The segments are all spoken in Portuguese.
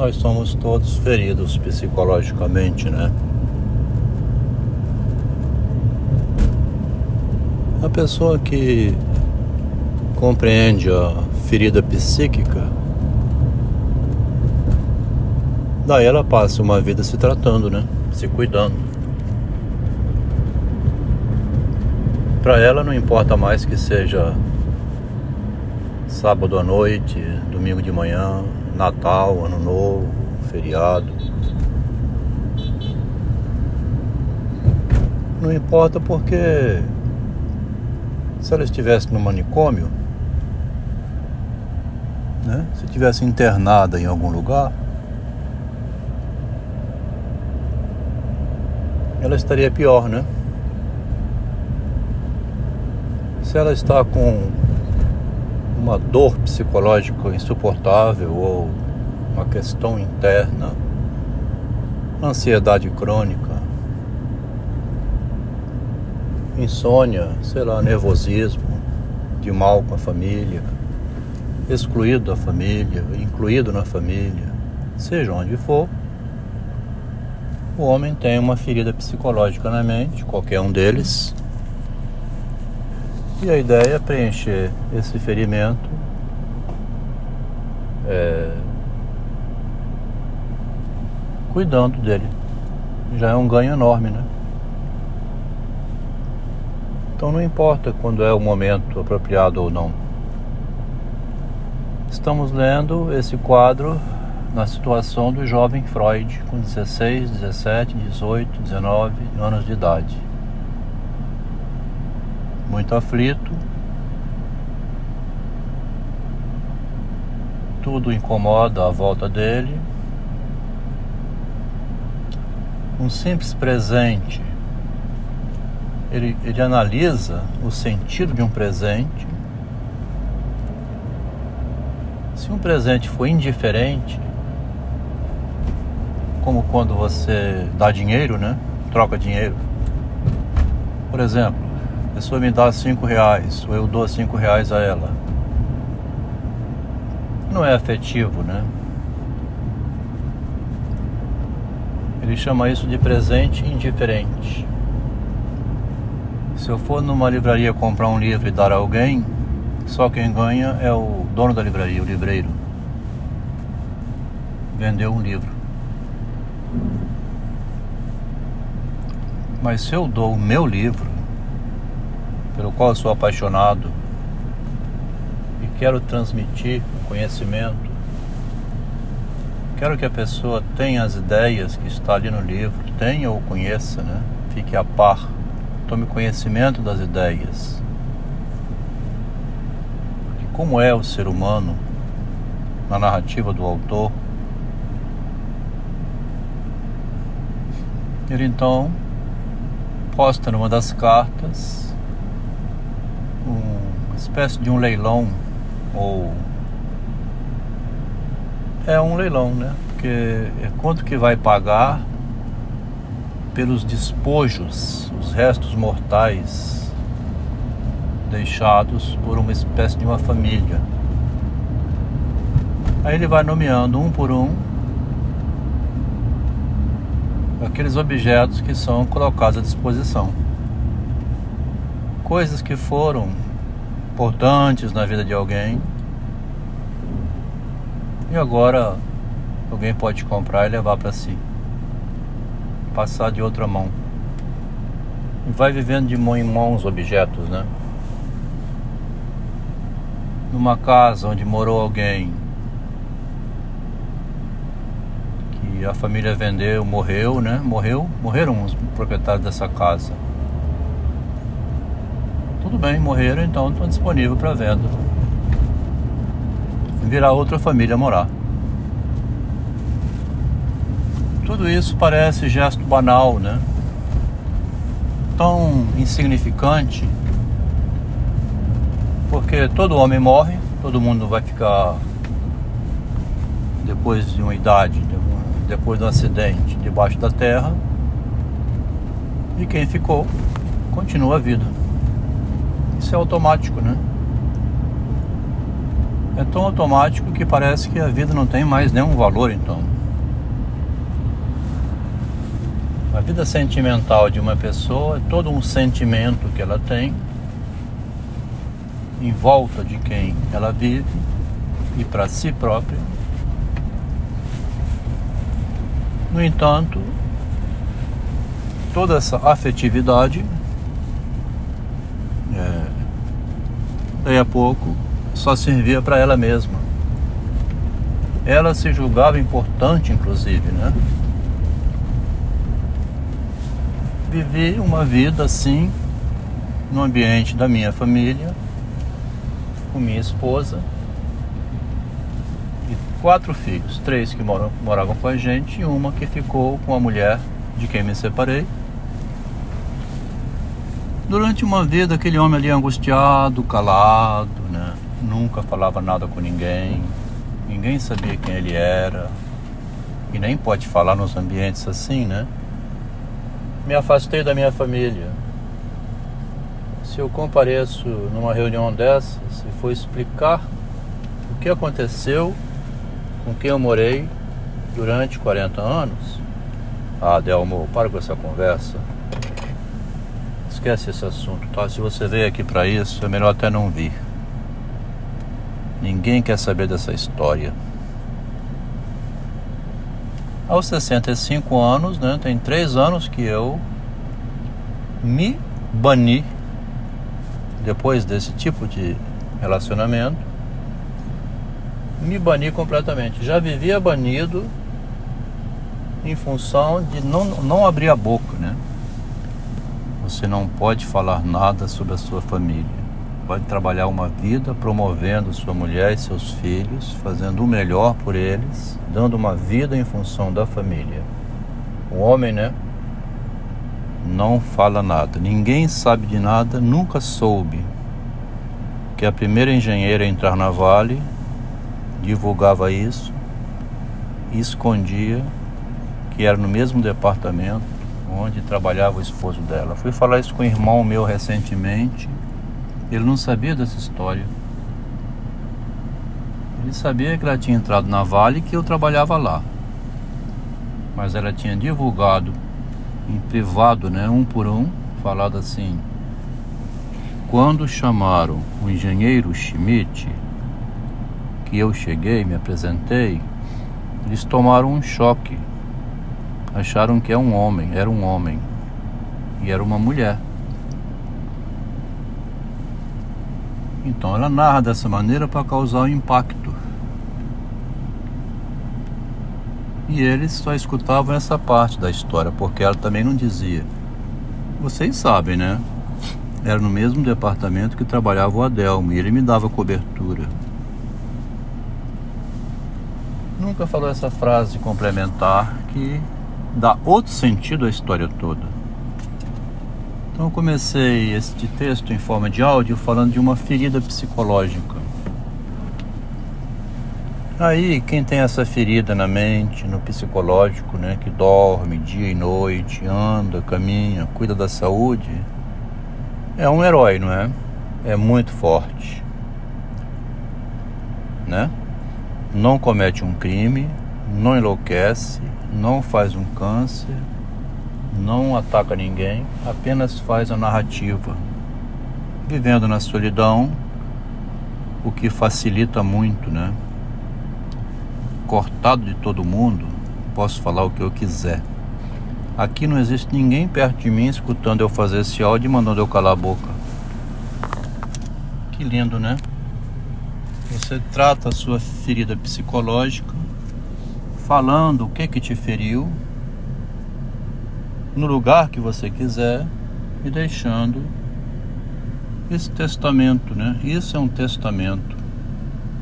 nós somos todos feridos psicologicamente, né? A pessoa que compreende a ferida psíquica, daí ela passa uma vida se tratando, né? Se cuidando. Para ela não importa mais que seja sábado à noite, domingo de manhã, Natal, Ano Novo, feriado. Não importa porque se ela estivesse no manicômio, né? se estivesse internada em algum lugar, ela estaria pior, né? Se ela está com uma dor psicológica insuportável ou uma questão interna, ansiedade crônica, insônia, sei lá, nervosismo, de mal com a família, excluído da família, incluído na família, seja onde for, o homem tem uma ferida psicológica na mente, qualquer um deles. E a ideia é preencher esse ferimento é, cuidando dele. Já é um ganho enorme, né? Então não importa quando é o momento apropriado ou não. Estamos lendo esse quadro na situação do jovem Freud, com 16, 17, 18, 19 anos de idade. Muito aflito, tudo incomoda à volta dele. Um simples presente ele, ele analisa o sentido de um presente. Se um presente for indiferente, como quando você dá dinheiro, né? Troca dinheiro. Por exemplo, pessoa me dá cinco reais, ou eu dou cinco reais a ela. Não é afetivo, né? Ele chama isso de presente indiferente. Se eu for numa livraria comprar um livro e dar a alguém, só quem ganha é o dono da livraria, o livreiro. Vendeu um livro. Mas se eu dou o meu livro, pelo qual sou apaixonado e quero transmitir conhecimento, quero que a pessoa tenha as ideias que está ali no livro, tenha ou conheça, né? Fique a par tome conhecimento das ideias. Porque como é o ser humano na narrativa do autor, ele então posta numa das cartas espécie de um leilão ou é um leilão, né? Porque é quanto que vai pagar pelos despojos, os restos mortais deixados por uma espécie de uma família. Aí ele vai nomeando um por um aqueles objetos que são colocados à disposição. Coisas que foram importantes na vida de alguém e agora alguém pode comprar e levar para si passar de outra mão. E vai vivendo de mão em mão os objetos, né? Numa casa onde morou alguém que a família vendeu, morreu, né? Morreu, morreram os proprietários dessa casa. Tudo bem, morreram, então estão disponíveis para venda. Virar outra família morar. Tudo isso parece gesto banal, né? Tão insignificante, porque todo homem morre, todo mundo vai ficar depois de uma idade, depois do acidente, debaixo da terra. E quem ficou continua a vida. Isso é automático, né? É tão automático que parece que a vida não tem mais nenhum valor então. A vida sentimental de uma pessoa é todo um sentimento que ela tem em volta de quem ela vive e para si própria. No entanto, toda essa afetividade, é, daí a pouco, só servia para ela mesma. Ela se julgava importante, inclusive, né? Vivi uma vida assim, no ambiente da minha família, com minha esposa e quatro filhos, três que moram, moravam com a gente e uma que ficou com a mulher de quem me separei. Durante uma vida, aquele homem ali angustiado, calado, né? Nunca falava nada com ninguém, ninguém sabia quem ele era, e nem pode falar nos ambientes assim, né? Me afastei da minha família, se eu compareço numa reunião dessas e for explicar o que aconteceu com quem eu morei durante 40 anos, ah, Delmo, para com essa conversa. Esquece esse assunto, tá? Se você veio aqui para isso, é melhor até não vir. Ninguém quer saber dessa história. Aos 65 anos, né, tem três anos que eu me bani depois desse tipo de relacionamento, me bani completamente. Já vivia banido em função de não, não abrir a boca, né? Você não pode falar nada sobre a sua família. Pode trabalhar uma vida promovendo sua mulher e seus filhos, fazendo o melhor por eles, dando uma vida em função da família. O homem, né? não fala nada. Ninguém sabe de nada, nunca soube que a primeira engenheira a entrar na Vale divulgava isso e escondia que era no mesmo departamento onde trabalhava o esposo dela. Fui falar isso com um irmão meu recentemente. Ele não sabia dessa história. Ele sabia que ela tinha entrado na Vale e que eu trabalhava lá. Mas ela tinha divulgado em privado, né, um por um, falado assim: quando chamaram o engenheiro Schmidt, que eu cheguei, me apresentei, eles tomaram um choque. Acharam que é um homem, era um homem e era uma mulher. Então ela narra dessa maneira para causar um impacto. E eles só escutavam essa parte da história, porque ela também não dizia. Vocês sabem, né? Era no mesmo departamento que trabalhava o Adelmo e ele me dava cobertura. Nunca falou essa frase complementar que dá outro sentido à história toda. Então eu comecei este texto em forma de áudio falando de uma ferida psicológica. Aí, quem tem essa ferida na mente, no psicológico, né, que dorme dia e noite, anda, caminha, cuida da saúde, é um herói, não é? É muito forte, né? Não comete um crime, não enlouquece, não faz um câncer, não ataca ninguém, apenas faz a narrativa, vivendo na solidão, o que facilita muito, né? cortado de todo mundo, posso falar o que eu quiser. Aqui não existe ninguém perto de mim escutando eu fazer esse áudio e mandando eu calar a boca. Que lindo, né? Você trata a sua ferida psicológica, falando o que que te feriu, no lugar que você quiser e deixando esse testamento, né? Isso é um testamento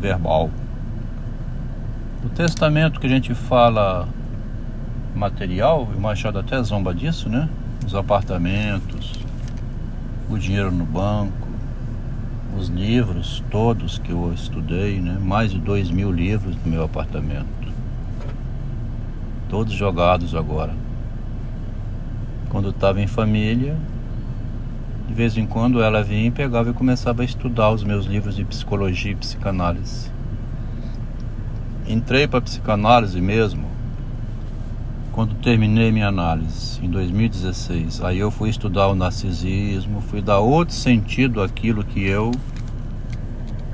verbal. O testamento que a gente fala material, o Machado até zomba disso, né? Os apartamentos, o dinheiro no banco, os livros todos que eu estudei, né? Mais de dois mil livros no meu apartamento. Todos jogados agora. Quando estava em família, de vez em quando ela vinha e pegava e começava a estudar os meus livros de psicologia e psicanálise. entrei para psicanálise mesmo quando terminei minha análise em 2016. Aí eu fui estudar o narcisismo, fui dar outro sentido àquilo que eu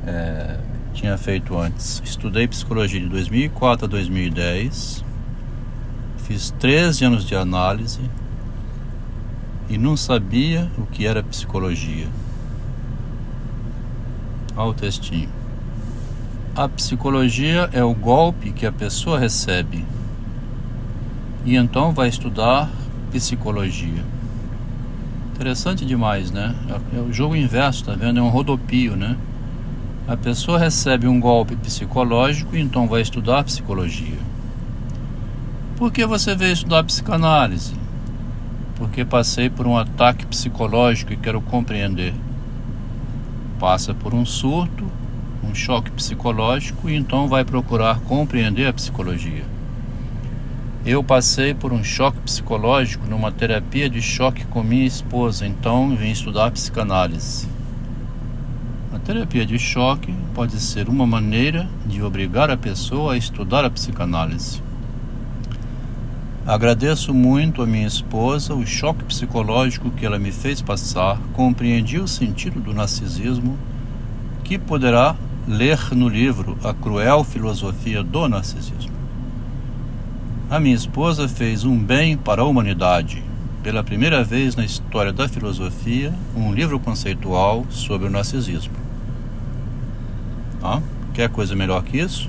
é, tinha feito antes. Estudei psicologia de 2004 a 2010, fiz 13 anos de análise e não sabia o que era psicologia. Olha o textinho. A psicologia é o golpe que a pessoa recebe e então vai estudar psicologia. Interessante demais, né? É o jogo inverso, tá vendo? É um rodopio, né? A pessoa recebe um golpe psicológico e então vai estudar psicologia. Por que você veio estudar psicanálise? Porque passei por um ataque psicológico e quero compreender. Passa por um surto um choque psicológico e então vai procurar compreender a psicologia. Eu passei por um choque psicológico numa terapia de choque com minha esposa, então vim estudar psicanálise. A terapia de choque pode ser uma maneira de obrigar a pessoa a estudar a psicanálise. Agradeço muito a minha esposa o choque psicológico que ela me fez passar, compreendi o sentido do narcisismo, que poderá ler no livro A Cruel Filosofia do Narcisismo. A minha esposa fez um bem para a humanidade. Pela primeira vez na história da filosofia, um livro conceitual sobre o narcisismo. Ah, quer coisa melhor que isso?